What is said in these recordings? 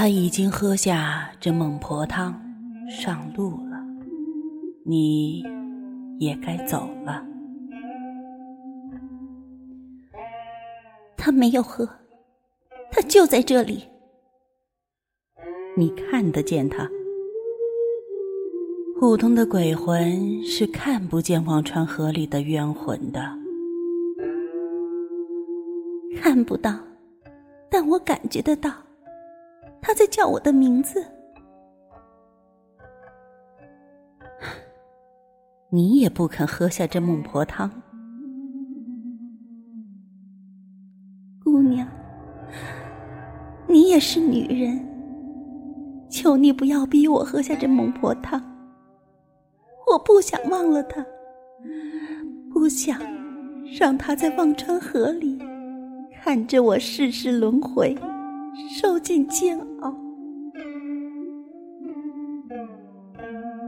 他已经喝下这孟婆汤，上路了，你也该走了。他没有喝，他就在这里。你看得见他？普通的鬼魂是看不见忘川河里的冤魂的。看不到，但我感觉得到，他在叫我的名字。你也不肯喝下这孟婆汤，姑娘，你也是女人，求你不要逼我喝下这孟婆汤。我不想忘了他，不想让他在忘川河里。看着我世事轮回，受尽煎熬。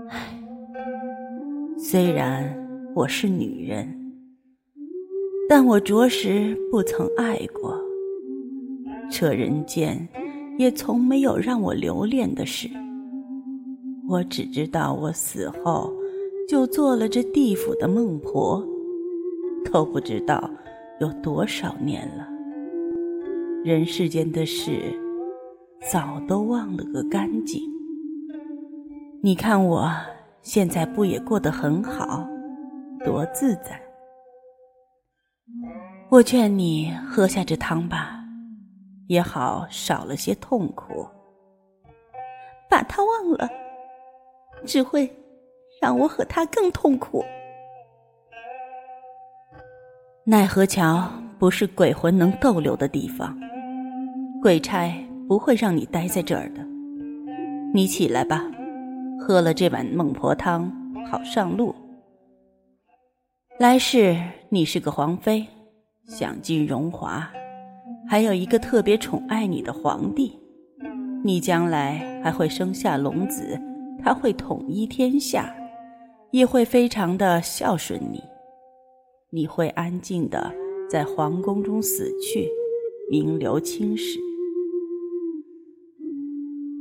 唉，虽然我是女人，但我着实不曾爱过。这人间也从没有让我留恋的事。我只知道，我死后就做了这地府的孟婆，都不知道有多少年了。人世间的事，早都忘了个干净。你看我现在不也过得很好，多自在。我劝你喝下这汤吧，也好少了些痛苦。把他忘了，只会让我和他更痛苦。奈何桥不是鬼魂能逗留的地方。鬼差不会让你待在这儿的，你起来吧，喝了这碗孟婆汤，好上路。来世你是个皇妃，享尽荣华，还有一个特别宠爱你的皇帝，你将来还会生下龙子，他会统一天下，也会非常的孝顺你，你会安静的在皇宫中死去，名留青史。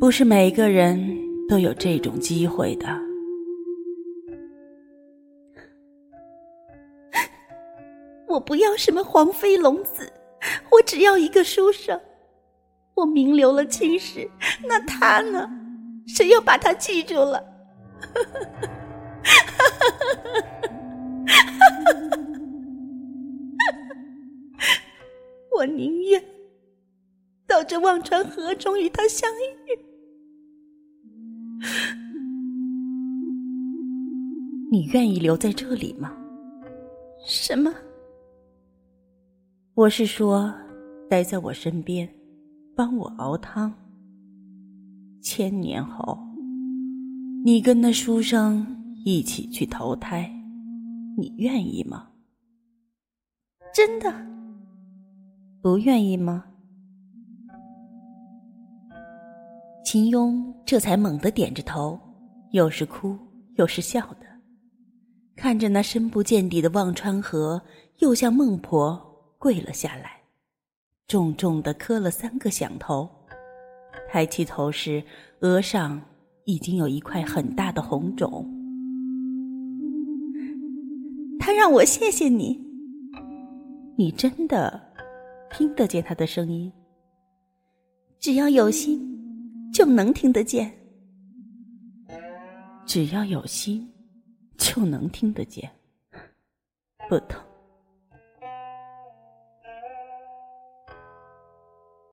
不是每个人都有这种机会的。我不要什么皇妃龙子，我只要一个书生。我名留了青史，那他呢？谁又把他记住了？我宁愿到这忘川河中与他相遇。你愿意留在这里吗？什么？我是说，待在我身边，帮我熬汤。千年后，你跟那书生一起去投胎，你愿意吗？真的？不愿意吗？秦庸这才猛地点着头，又是哭又是笑的，看着那深不见底的忘川河，又向孟婆跪了下来，重重的磕了三个响头。抬起头时，额上已经有一块很大的红肿。他让我谢谢你，你真的听得见他的声音？只要有心。就能听得见，只要有心，就能听得见。不疼。